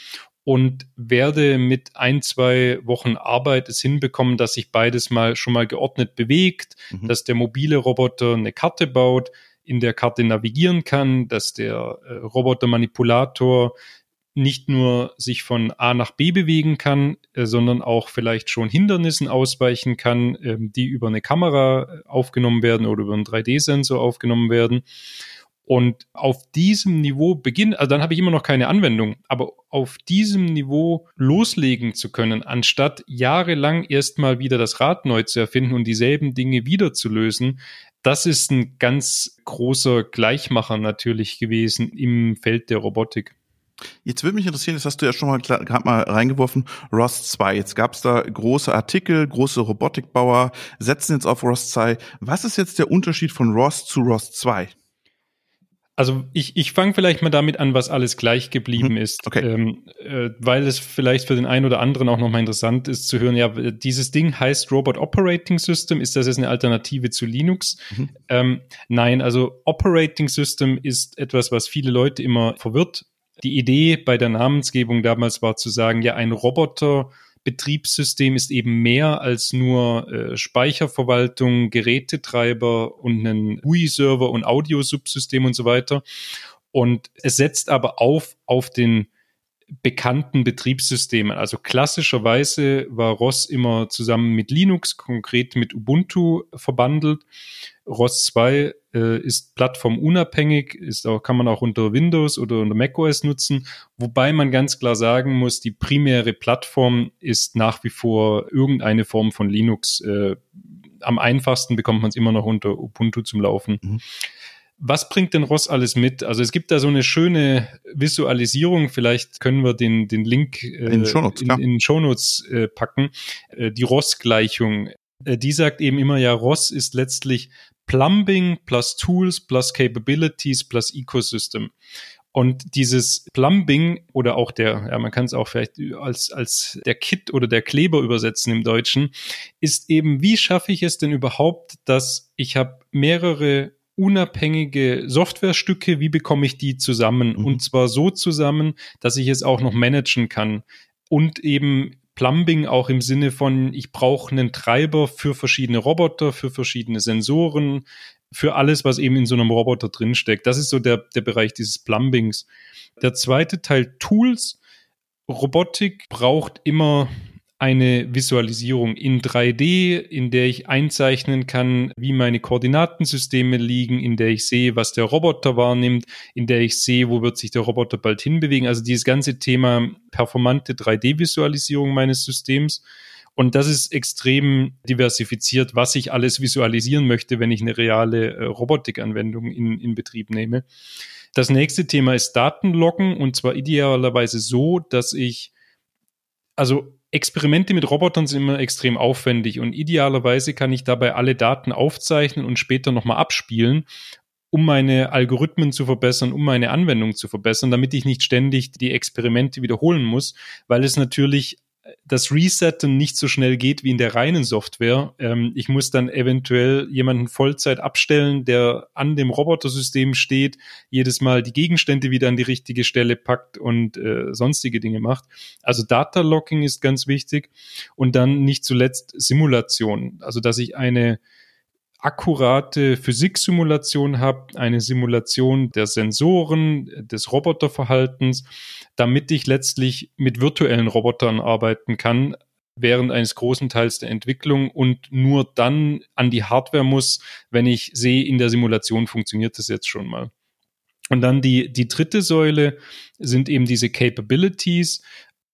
und werde mit ein, zwei Wochen Arbeit es hinbekommen, dass sich beides mal schon mal geordnet bewegt, mhm. dass der mobile Roboter eine Karte baut, in der Karte navigieren kann, dass der äh, Robotermanipulator nicht nur sich von A nach B bewegen kann, äh, sondern auch vielleicht schon Hindernissen ausweichen kann, äh, die über eine Kamera äh, aufgenommen werden oder über einen 3D-Sensor aufgenommen werden. Und auf diesem Niveau beginnen, also dann habe ich immer noch keine Anwendung, aber auf diesem Niveau loslegen zu können, anstatt jahrelang erstmal wieder das Rad neu zu erfinden und dieselben Dinge wieder zu lösen, das ist ein ganz großer Gleichmacher natürlich gewesen im Feld der Robotik. Jetzt würde mich interessieren, das hast du ja schon mal gerade mal reingeworfen, ROS 2. Jetzt gab es da große Artikel, große Robotikbauer setzen jetzt auf ROS 2. Was ist jetzt der Unterschied von ROS zu ROS 2? Also ich, ich fange vielleicht mal damit an, was alles gleich geblieben mhm. ist, okay. ähm, äh, weil es vielleicht für den einen oder anderen auch nochmal interessant ist zu hören, ja, dieses Ding heißt Robot Operating System, ist das jetzt eine Alternative zu Linux? Mhm. Ähm, nein, also Operating System ist etwas, was viele Leute immer verwirrt. Die Idee bei der Namensgebung damals war zu sagen, ja, ein Roboter Betriebssystem ist eben mehr als nur äh, Speicherverwaltung, Gerätetreiber und einen GUI-Server und Audiosubsystem und so weiter. Und es setzt aber auf auf den bekannten Betriebssystemen. Also klassischerweise war ROS immer zusammen mit Linux, konkret mit Ubuntu verbandelt. ROS 2 äh, ist plattformunabhängig, ist auch, kann man auch unter Windows oder unter macOS nutzen, wobei man ganz klar sagen muss, die primäre Plattform ist nach wie vor irgendeine Form von Linux. Äh, am einfachsten bekommt man es immer noch unter Ubuntu zum Laufen. Mhm. Was bringt denn ROS alles mit? Also es gibt da so eine schöne Visualisierung. Vielleicht können wir den, den Link äh, in, Shownotes, in, in Shownotes äh, packen. Äh, die ROS-Gleichung. Äh, die sagt eben immer, ja, ROS ist letztlich Plumbing plus Tools plus Capabilities plus Ecosystem. Und dieses Plumbing oder auch der, ja, man kann es auch vielleicht als, als der Kit oder der Kleber übersetzen im Deutschen, ist eben, wie schaffe ich es denn überhaupt, dass ich habe mehrere unabhängige Softwarestücke, wie bekomme ich die zusammen? Mhm. Und zwar so zusammen, dass ich es auch noch managen kann. Und eben Plumbing auch im Sinne von, ich brauche einen Treiber für verschiedene Roboter, für verschiedene Sensoren, für alles, was eben in so einem Roboter drinsteckt. Das ist so der, der Bereich dieses Plumbings. Der zweite Teil Tools. Robotik braucht immer eine Visualisierung in 3D, in der ich einzeichnen kann, wie meine Koordinatensysteme liegen, in der ich sehe, was der Roboter wahrnimmt, in der ich sehe, wo wird sich der Roboter bald hinbewegen. Also dieses ganze Thema performante 3D-Visualisierung meines Systems. Und das ist extrem diversifiziert, was ich alles visualisieren möchte, wenn ich eine reale äh, Robotikanwendung in, in Betrieb nehme. Das nächste Thema ist Datenloggen und zwar idealerweise so, dass ich also Experimente mit Robotern sind immer extrem aufwendig und idealerweise kann ich dabei alle Daten aufzeichnen und später nochmal abspielen, um meine Algorithmen zu verbessern, um meine Anwendung zu verbessern, damit ich nicht ständig die Experimente wiederholen muss, weil es natürlich das Resetten nicht so schnell geht wie in der reinen Software. Ähm, ich muss dann eventuell jemanden Vollzeit abstellen, der an dem Robotersystem steht, jedes Mal die Gegenstände wieder an die richtige Stelle packt und äh, sonstige Dinge macht. Also Data Locking ist ganz wichtig und dann nicht zuletzt Simulation, also dass ich eine akkurate Physiksimulation habe, eine Simulation der Sensoren, des Roboterverhaltens, damit ich letztlich mit virtuellen Robotern arbeiten kann während eines großen Teils der Entwicklung und nur dann an die Hardware muss, wenn ich sehe, in der Simulation funktioniert das jetzt schon mal. Und dann die, die dritte Säule sind eben diese Capabilities,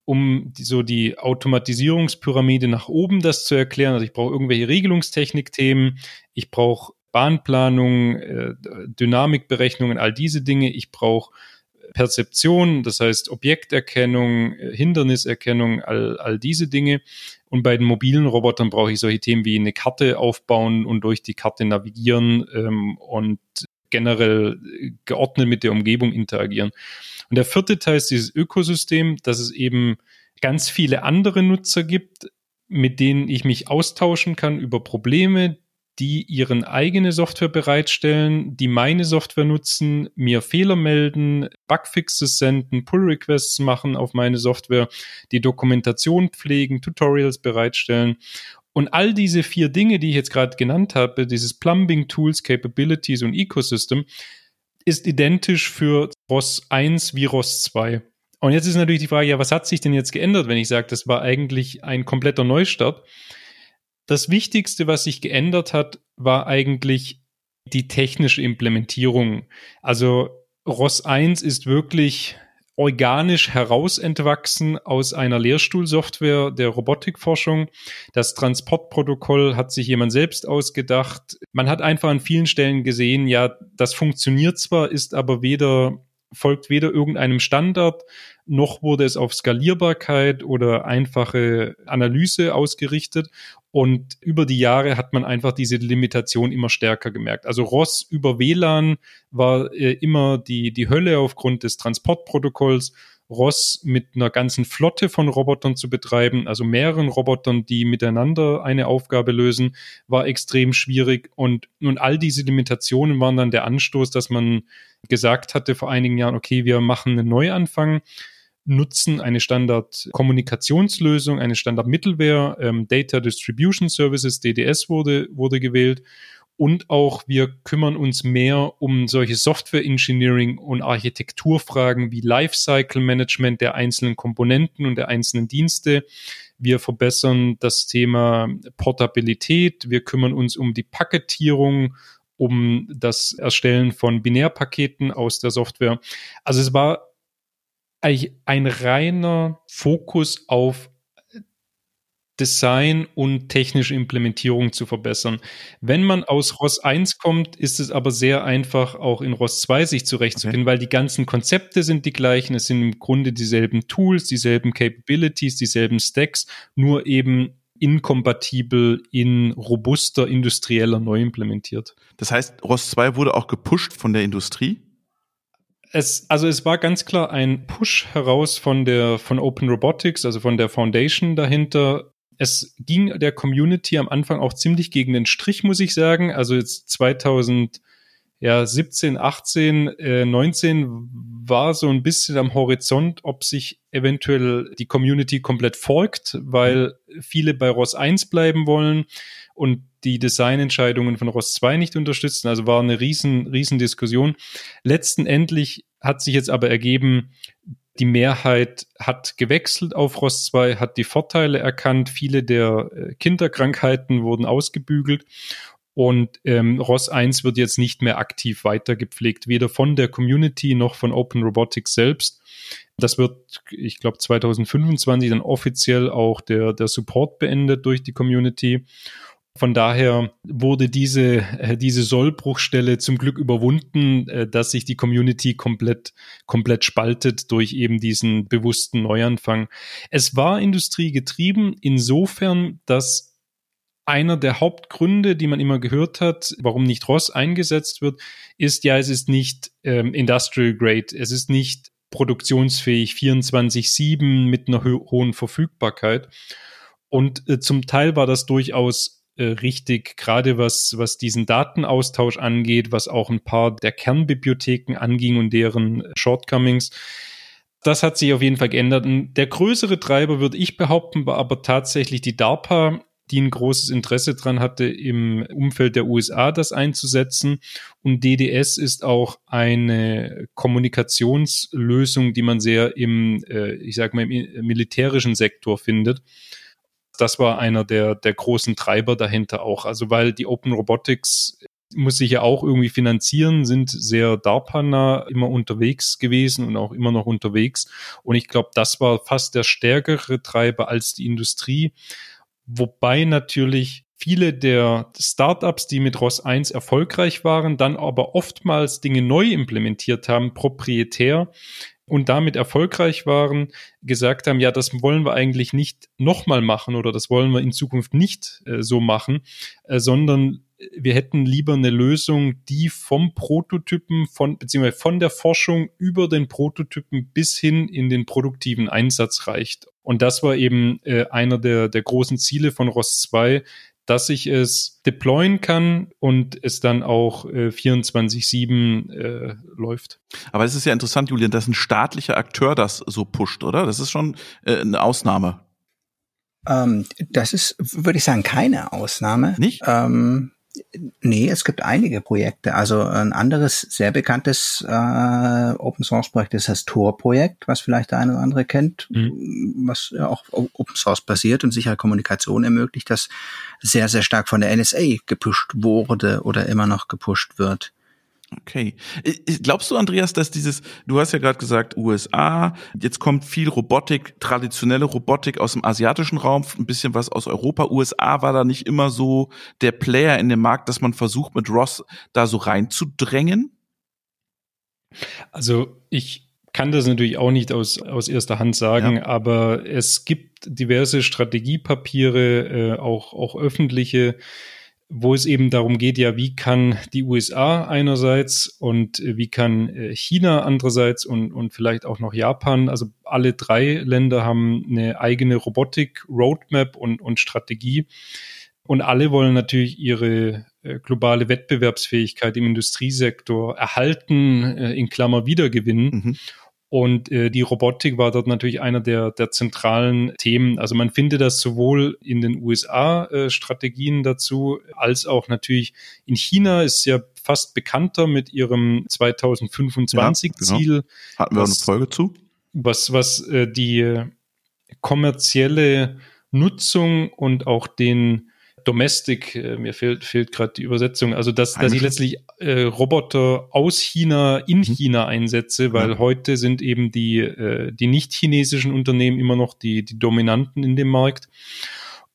um die, so die Automatisierungspyramide nach oben das zu erklären. Also ich brauche irgendwelche Regelungstechnikthemen, ich brauche Bahnplanung, äh, Dynamikberechnungen, all diese Dinge. Ich brauche Perzeption, das heißt Objekterkennung, äh, Hinderniserkennung, all, all diese Dinge. Und bei den mobilen Robotern brauche ich solche Themen wie eine Karte aufbauen und durch die Karte navigieren ähm, und generell geordnet mit der Umgebung interagieren. Und der vierte Teil ist dieses Ökosystem, dass es eben ganz viele andere Nutzer gibt, mit denen ich mich austauschen kann über Probleme, die ihren eigene Software bereitstellen, die meine Software nutzen, mir Fehler melden, Bugfixes senden, Pull-Requests machen auf meine Software, die Dokumentation pflegen, Tutorials bereitstellen. Und all diese vier Dinge, die ich jetzt gerade genannt habe, dieses Plumbing, Tools, Capabilities und Ecosystem, ist identisch für ROS 1 wie ROS 2. Und jetzt ist natürlich die Frage, ja, was hat sich denn jetzt geändert, wenn ich sage, das war eigentlich ein kompletter Neustart? Das Wichtigste, was sich geändert hat, war eigentlich die technische Implementierung. Also ROS 1 ist wirklich organisch herausentwachsen aus einer Lehrstuhlsoftware der Robotikforschung. Das Transportprotokoll hat sich jemand selbst ausgedacht. Man hat einfach an vielen Stellen gesehen, ja, das funktioniert zwar, ist aber weder folgt weder irgendeinem Standard, noch wurde es auf Skalierbarkeit oder einfache Analyse ausgerichtet. Und über die Jahre hat man einfach diese Limitation immer stärker gemerkt. Also ROS über WLAN war äh, immer die, die Hölle aufgrund des Transportprotokolls. ROS mit einer ganzen Flotte von Robotern zu betreiben, also mehreren Robotern, die miteinander eine Aufgabe lösen, war extrem schwierig. Und nun all diese Limitationen waren dann der Anstoß, dass man gesagt hatte vor einigen Jahren, okay, wir machen einen Neuanfang nutzen eine Standard-Kommunikationslösung, eine Standard-Mittelware, ähm, Data Distribution Services, DDS wurde, wurde gewählt und auch wir kümmern uns mehr um solche Software Engineering und Architekturfragen wie Lifecycle Management der einzelnen Komponenten und der einzelnen Dienste. Wir verbessern das Thema Portabilität. Wir kümmern uns um die Paketierung, um das Erstellen von Binärpaketen aus der Software. Also es war eigentlich ein reiner Fokus auf Design und technische Implementierung zu verbessern. Wenn man aus ROS 1 kommt, ist es aber sehr einfach, auch in ROS 2 sich zurechtzufinden, okay. weil die ganzen Konzepte sind die gleichen. Es sind im Grunde dieselben Tools, dieselben Capabilities, dieselben Stacks, nur eben inkompatibel in robuster industrieller neu implementiert. Das heißt, ROS 2 wurde auch gepusht von der Industrie? Es, also es war ganz klar ein Push heraus von der von Open Robotics, also von der Foundation dahinter, es ging der Community am Anfang auch ziemlich gegen den Strich, muss ich sagen. Also jetzt 2000, ja, 17, 18, äh, 19 war so ein bisschen am Horizont, ob sich eventuell die Community komplett folgt, weil viele bei ROS 1 bleiben wollen und die Designentscheidungen von ROS 2 nicht unterstützen. Also war eine riesen, riesen Diskussion. Letzten Endlich hat sich jetzt aber ergeben, die Mehrheit hat gewechselt auf ROS 2, hat die Vorteile erkannt. Viele der äh, Kinderkrankheiten wurden ausgebügelt. Und ähm, ROS 1 wird jetzt nicht mehr aktiv weitergepflegt, weder von der Community noch von Open Robotics selbst. Das wird, ich glaube, 2025 dann offiziell auch der, der Support beendet durch die Community. Von daher wurde diese, äh, diese Sollbruchstelle zum Glück überwunden, äh, dass sich die Community komplett, komplett spaltet durch eben diesen bewussten Neuanfang. Es war industriegetrieben insofern, dass einer der Hauptgründe, die man immer gehört hat, warum nicht ROS eingesetzt wird, ist ja, es ist nicht ähm, Industrial Grade, es ist nicht produktionsfähig 24-7 mit einer ho hohen Verfügbarkeit. Und äh, zum Teil war das durchaus äh, richtig, gerade was, was diesen Datenaustausch angeht, was auch ein paar der Kernbibliotheken anging und deren Shortcomings. Das hat sich auf jeden Fall geändert. Und der größere Treiber, würde ich behaupten, war aber tatsächlich die DARPA, die ein großes Interesse dran hatte, im Umfeld der USA das einzusetzen. Und DDS ist auch eine Kommunikationslösung, die man sehr im, äh, ich sag mal, im militärischen Sektor findet das war einer der, der großen Treiber dahinter auch. Also weil die Open Robotics muss sich ja auch irgendwie finanzieren, sind sehr DARPA-nah immer unterwegs gewesen und auch immer noch unterwegs. Und ich glaube, das war fast der stärkere Treiber als die Industrie. Wobei natürlich viele der Startups, die mit ROS 1 erfolgreich waren, dann aber oftmals Dinge neu implementiert haben, proprietär, und damit erfolgreich waren, gesagt haben, ja, das wollen wir eigentlich nicht nochmal machen oder das wollen wir in Zukunft nicht äh, so machen, äh, sondern wir hätten lieber eine Lösung, die vom Prototypen, von, beziehungsweise von der Forschung über den Prototypen bis hin in den produktiven Einsatz reicht. Und das war eben äh, einer der, der großen Ziele von ROS 2, dass ich es deployen kann und es dann auch äh, 24-7 äh, läuft. Aber es ist ja interessant, Julian, dass ein staatlicher Akteur das so pusht, oder? Das ist schon äh, eine Ausnahme. Ähm, das ist, würde ich sagen, keine Ausnahme. Nicht? Ähm, Nee, es gibt einige Projekte. Also ein anderes sehr bekanntes äh, Open Source Projekt ist das Tor-Projekt, was vielleicht der eine oder andere kennt, mhm. was ja auch Open Source basiert und sichere Kommunikation ermöglicht, das sehr, sehr stark von der NSA gepusht wurde oder immer noch gepusht wird. Okay. Glaubst du, Andreas, dass dieses, du hast ja gerade gesagt, USA, jetzt kommt viel Robotik, traditionelle Robotik aus dem asiatischen Raum, ein bisschen was aus Europa. USA war da nicht immer so der Player in dem Markt, dass man versucht, mit Ross da so reinzudrängen? Also ich kann das natürlich auch nicht aus, aus erster Hand sagen, ja. aber es gibt diverse Strategiepapiere, äh, auch, auch öffentliche, wo es eben darum geht, ja, wie kann die USA einerseits und äh, wie kann äh, China andererseits und, und vielleicht auch noch Japan, also alle drei Länder haben eine eigene Robotik-Roadmap und, und Strategie. Und alle wollen natürlich ihre äh, globale Wettbewerbsfähigkeit im Industriesektor erhalten, in Klammer wiedergewinnen. Mhm. Und äh, die Robotik war dort natürlich einer der, der zentralen Themen. Also man findet das sowohl in den USA äh, Strategien dazu, als auch natürlich in China ist ja fast bekannter mit ihrem 2025 ja, genau. Hatten wir was, auch eine Folge zu? Was, was äh, die kommerzielle Nutzung und auch den Domestic, äh, mir fehlt, fehlt gerade die Übersetzung, also dass, dass ich letztlich äh, Roboter aus China in mhm. China einsetze, weil ja. heute sind eben die, äh, die nicht chinesischen Unternehmen immer noch die, die Dominanten in dem Markt.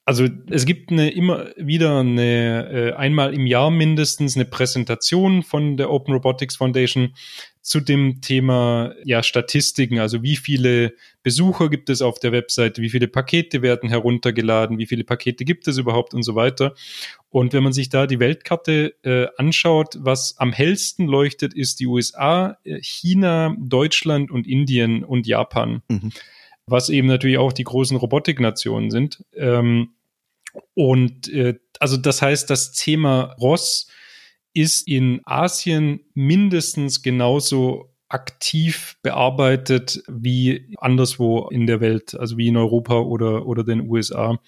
Also es gibt eine, immer wieder eine äh, einmal im Jahr mindestens eine Präsentation von der Open Robotics Foundation zu dem Thema ja Statistiken, also wie viele Besucher gibt es auf der Webseite, wie viele Pakete werden heruntergeladen, wie viele Pakete gibt es überhaupt und so weiter. Und wenn man sich da die Weltkarte äh, anschaut, was am hellsten leuchtet, ist die USA, äh, China, Deutschland und Indien und Japan. Mhm. Was eben natürlich auch die großen Robotiknationen sind. Ähm, und äh, also das heißt, das Thema Ross ist in Asien mindestens genauso aktiv bearbeitet wie anderswo in der Welt, also wie in Europa oder, oder den USA.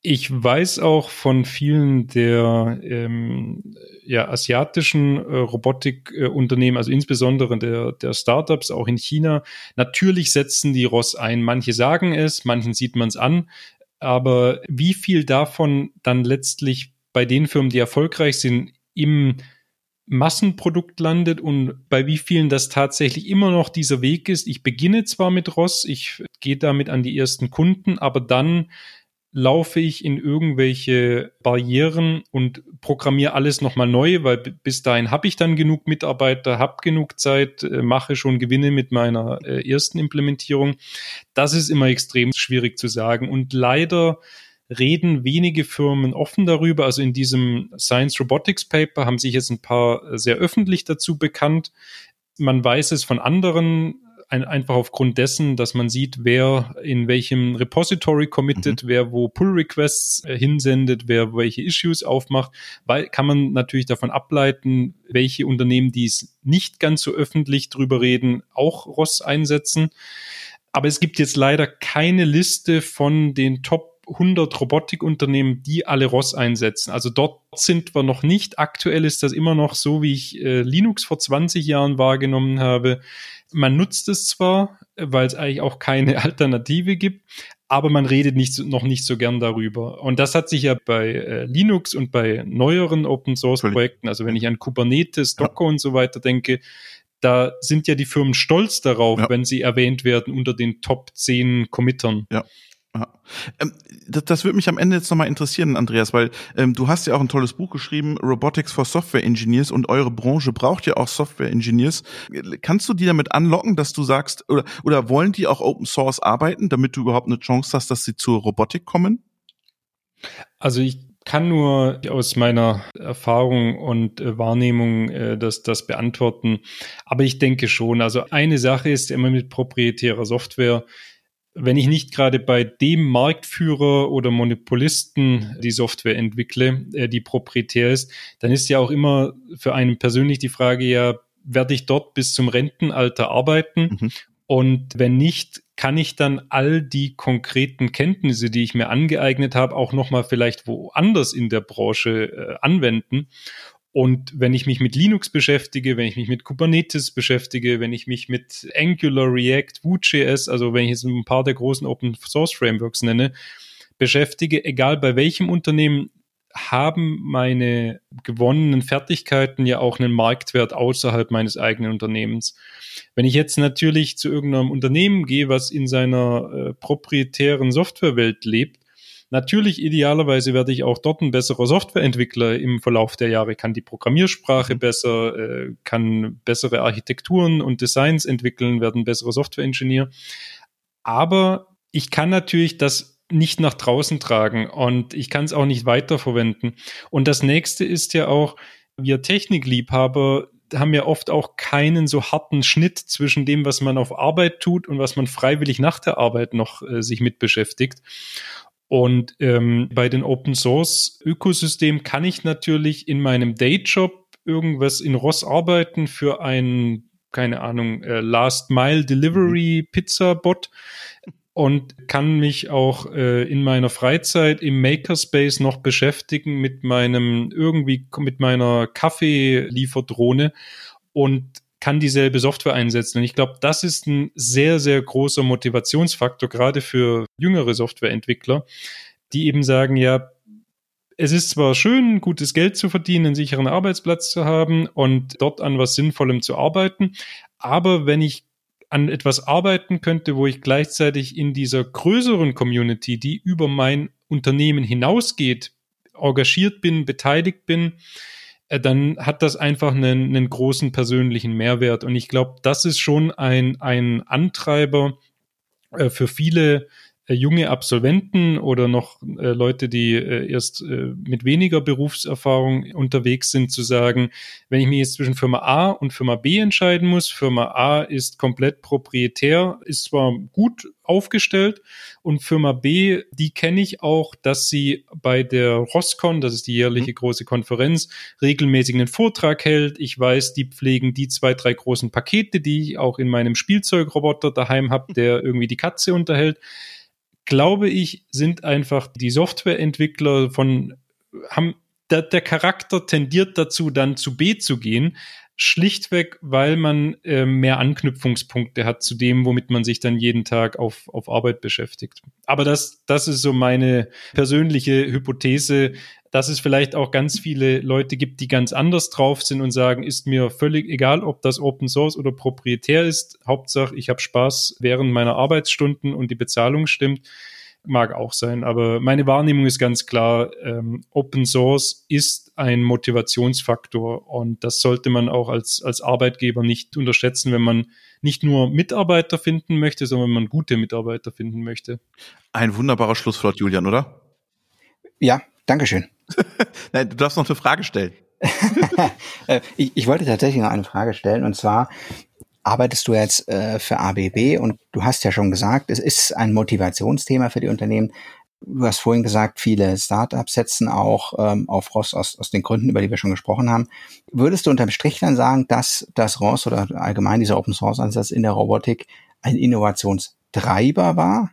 Ich weiß auch von vielen der ähm, ja, asiatischen äh, Robotikunternehmen, also insbesondere der, der Startups, auch in China, natürlich setzen die ROS ein. Manche sagen es, manchen sieht man es an. Aber wie viel davon dann letztlich bei den Firmen, die erfolgreich sind, im Massenprodukt landet und bei wie vielen das tatsächlich immer noch dieser Weg ist. Ich beginne zwar mit Ross, ich gehe damit an die ersten Kunden, aber dann laufe ich in irgendwelche Barrieren und programmiere alles nochmal neu, weil bis dahin habe ich dann genug Mitarbeiter, habe genug Zeit, äh, mache schon Gewinne mit meiner äh, ersten Implementierung. Das ist immer extrem schwierig zu sagen und leider reden wenige Firmen offen darüber. Also in diesem Science Robotics Paper haben sich jetzt ein paar sehr öffentlich dazu bekannt. Man weiß es von anderen ein, einfach aufgrund dessen, dass man sieht, wer in welchem Repository committed, mhm. wer wo Pull Requests äh, hinsendet, wer welche Issues aufmacht, weil kann man natürlich davon ableiten, welche Unternehmen, die es nicht ganz so öffentlich drüber reden, auch ROS einsetzen. Aber es gibt jetzt leider keine Liste von den Top 100 Robotikunternehmen, die alle ROS einsetzen. Also dort sind wir noch nicht. Aktuell ist das immer noch so, wie ich äh, Linux vor 20 Jahren wahrgenommen habe. Man nutzt es zwar, weil es eigentlich auch keine Alternative gibt, aber man redet nicht, noch nicht so gern darüber. Und das hat sich ja bei äh, Linux und bei neueren Open Source Projekten, also wenn ich an Kubernetes, Docker ja. und so weiter denke, da sind ja die Firmen stolz darauf, ja. wenn sie erwähnt werden unter den Top 10 Committern. Ja. Ja. Ähm, das, das würde mich am Ende jetzt nochmal interessieren, Andreas, weil ähm, du hast ja auch ein tolles Buch geschrieben, Robotics for Software Engineers und eure Branche braucht ja auch Software Engineers. Kannst du die damit anlocken, dass du sagst, oder, oder wollen die auch Open Source arbeiten, damit du überhaupt eine Chance hast, dass sie zur Robotik kommen? Also ich kann nur aus meiner Erfahrung und äh, Wahrnehmung äh, das, das beantworten. Aber ich denke schon. Also eine Sache ist immer mit proprietärer Software wenn ich nicht gerade bei dem Marktführer oder Monopolisten die Software entwickle, äh, die proprietär ist, dann ist ja auch immer für einen persönlich die Frage, ja, werde ich dort bis zum Rentenalter arbeiten? Mhm. Und wenn nicht, kann ich dann all die konkreten Kenntnisse, die ich mir angeeignet habe, auch nochmal vielleicht woanders in der Branche äh, anwenden? Und wenn ich mich mit Linux beschäftige, wenn ich mich mit Kubernetes beschäftige, wenn ich mich mit Angular, React, Vue.js, also wenn ich jetzt ein paar der großen Open Source Frameworks nenne, beschäftige, egal bei welchem Unternehmen, haben meine gewonnenen Fertigkeiten ja auch einen Marktwert außerhalb meines eigenen Unternehmens. Wenn ich jetzt natürlich zu irgendeinem Unternehmen gehe, was in seiner äh, proprietären Softwarewelt lebt, Natürlich, idealerweise werde ich auch dort ein besserer Softwareentwickler im Verlauf der Jahre, kann die Programmiersprache mhm. besser, äh, kann bessere Architekturen und Designs entwickeln, werden besserer Softwareingenieur. Aber ich kann natürlich das nicht nach draußen tragen und ich kann es auch nicht weiterverwenden. Und das nächste ist ja auch, wir Technikliebhaber haben ja oft auch keinen so harten Schnitt zwischen dem, was man auf Arbeit tut und was man freiwillig nach der Arbeit noch äh, sich mit beschäftigt. Und ähm, bei den Open Source Ökosystem kann ich natürlich in meinem Dayjob irgendwas in ROS arbeiten für ein keine Ahnung, äh, Last Mile Delivery Pizza Bot und kann mich auch äh, in meiner Freizeit im Makerspace noch beschäftigen mit meinem irgendwie mit meiner Kaffeelieferdrohne. Und kann dieselbe Software einsetzen. Und ich glaube, das ist ein sehr, sehr großer Motivationsfaktor, gerade für jüngere Softwareentwickler, die eben sagen, ja, es ist zwar schön, gutes Geld zu verdienen, einen sicheren Arbeitsplatz zu haben und dort an was Sinnvollem zu arbeiten, aber wenn ich an etwas arbeiten könnte, wo ich gleichzeitig in dieser größeren Community, die über mein Unternehmen hinausgeht, engagiert bin, beteiligt bin, dann hat das einfach einen, einen großen persönlichen Mehrwert. Und ich glaube, das ist schon ein, ein Antreiber äh, für viele äh, junge Absolventen oder noch äh, Leute, die äh, erst äh, mit weniger Berufserfahrung unterwegs sind, zu sagen, wenn ich mich jetzt zwischen Firma A und Firma B entscheiden muss, Firma A ist komplett proprietär, ist zwar gut aufgestellt und Firma B, die kenne ich auch, dass sie bei der Roscon, das ist die jährliche mhm. große Konferenz, regelmäßig einen Vortrag hält. Ich weiß, die pflegen die zwei, drei großen Pakete, die ich auch in meinem Spielzeugroboter daheim habe, der irgendwie die Katze unterhält glaube ich, sind einfach die Softwareentwickler von, haben, der, der Charakter tendiert dazu, dann zu B zu gehen, schlichtweg, weil man äh, mehr Anknüpfungspunkte hat zu dem, womit man sich dann jeden Tag auf, auf Arbeit beschäftigt. Aber das, das ist so meine persönliche Hypothese dass es vielleicht auch ganz viele Leute gibt, die ganz anders drauf sind und sagen, ist mir völlig egal, ob das Open Source oder proprietär ist. Hauptsache, ich habe Spaß während meiner Arbeitsstunden und die Bezahlung stimmt. Mag auch sein, aber meine Wahrnehmung ist ganz klar, ähm, Open Source ist ein Motivationsfaktor und das sollte man auch als, als Arbeitgeber nicht unterschätzen, wenn man nicht nur Mitarbeiter finden möchte, sondern wenn man gute Mitarbeiter finden möchte. Ein wunderbarer Schlusswort, Julian, oder? Ja, Dankeschön. Nein, du darfst noch eine Frage stellen. Äh, ich, ich, wollte tatsächlich noch eine Frage stellen und zwar arbeitest du jetzt äh, für ABB und du hast ja schon gesagt, es ist ein Motivationsthema für die Unternehmen. Du hast vorhin gesagt, viele Startups setzen auch ähm, auf ROS aus, aus den Gründen, über die wir schon gesprochen haben. Würdest du unterm Strich dann sagen, dass das ROS oder allgemein dieser Open Source Ansatz in der Robotik ein Innovationstreiber war?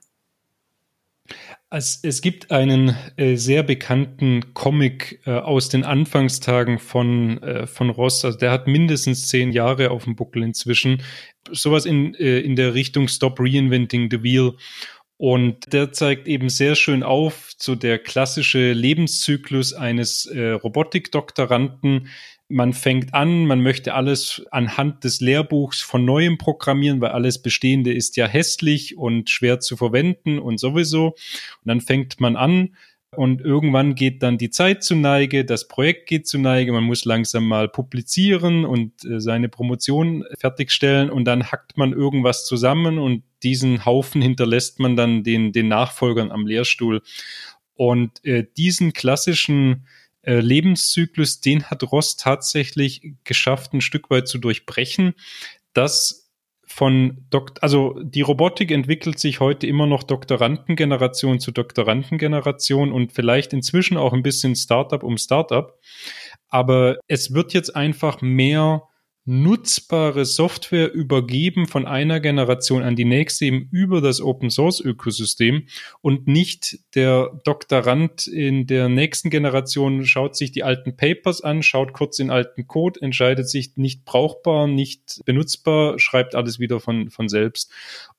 Es, es gibt einen äh, sehr bekannten Comic äh, aus den Anfangstagen von, äh, von Ross. Also der hat mindestens zehn Jahre auf dem Buckel inzwischen. Sowas in, äh, in der Richtung Stop Reinventing the Wheel. Und der zeigt eben sehr schön auf, so der klassische Lebenszyklus eines äh, Robotikdoktoranden, man fängt an, man möchte alles anhand des Lehrbuchs von neuem programmieren, weil alles Bestehende ist ja hässlich und schwer zu verwenden und sowieso. Und dann fängt man an und irgendwann geht dann die Zeit zu Neige, das Projekt geht zu Neige, man muss langsam mal publizieren und äh, seine Promotion fertigstellen und dann hackt man irgendwas zusammen und diesen Haufen hinterlässt man dann den, den Nachfolgern am Lehrstuhl. Und äh, diesen klassischen äh, Lebenszyklus, den hat Ross tatsächlich geschafft, ein Stück weit zu durchbrechen. Das von Dok also die Robotik entwickelt sich heute immer noch Doktorandengeneration zu Doktorandengeneration und vielleicht inzwischen auch ein bisschen Startup um Startup. Aber es wird jetzt einfach mehr nutzbare Software übergeben von einer Generation an die nächste eben über das Open Source Ökosystem und nicht der Doktorand in der nächsten Generation schaut sich die alten Papers an, schaut kurz den alten Code, entscheidet sich nicht brauchbar, nicht benutzbar, schreibt alles wieder von, von selbst.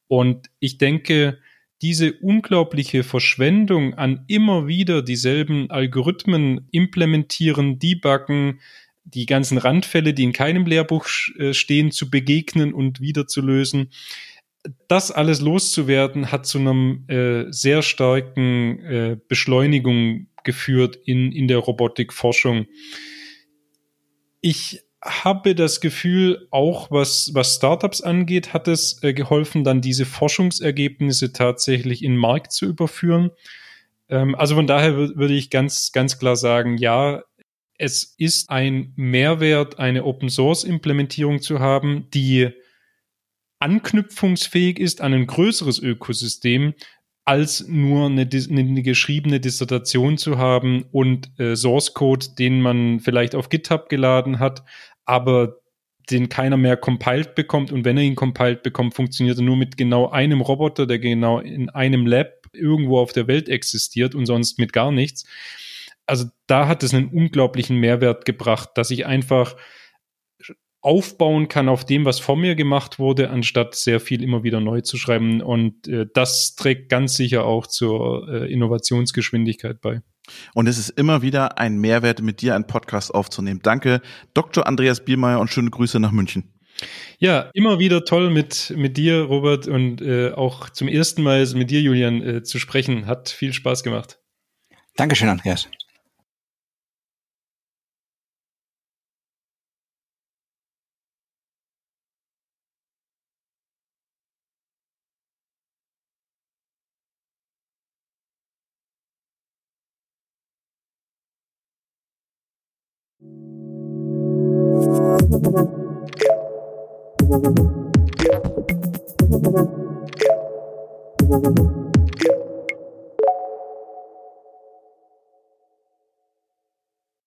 Und ich denke, diese unglaubliche Verschwendung an immer wieder dieselben Algorithmen implementieren, debuggen, die ganzen Randfälle, die in keinem Lehrbuch äh, stehen, zu begegnen und wieder zu lösen. Das alles loszuwerden, hat zu einem äh, sehr starken äh, Beschleunigung geführt in, in der Robotikforschung. Ich habe das Gefühl, auch was, was Startups angeht, hat es äh, geholfen, dann diese Forschungsergebnisse tatsächlich in Markt zu überführen. Ähm, also von daher würde ich ganz, ganz klar sagen, ja, es ist ein Mehrwert, eine Open Source Implementierung zu haben, die anknüpfungsfähig ist an ein größeres Ökosystem, als nur eine, eine geschriebene Dissertation zu haben und äh, Source Code, den man vielleicht auf GitHub geladen hat, aber den keiner mehr compiled bekommt und wenn er ihn compiled bekommt, funktioniert er nur mit genau einem Roboter, der genau in einem Lab irgendwo auf der Welt existiert und sonst mit gar nichts. Also da hat es einen unglaublichen Mehrwert gebracht, dass ich einfach aufbauen kann auf dem, was vor mir gemacht wurde, anstatt sehr viel immer wieder neu zu schreiben. Und äh, das trägt ganz sicher auch zur äh, Innovationsgeschwindigkeit bei. Und es ist immer wieder ein Mehrwert, mit dir einen Podcast aufzunehmen. Danke, Dr. Andreas Biermeier und schöne Grüße nach München. Ja, immer wieder toll mit, mit dir, Robert, und äh, auch zum ersten Mal mit dir, Julian, äh, zu sprechen. Hat viel Spaß gemacht. Dankeschön, Andreas.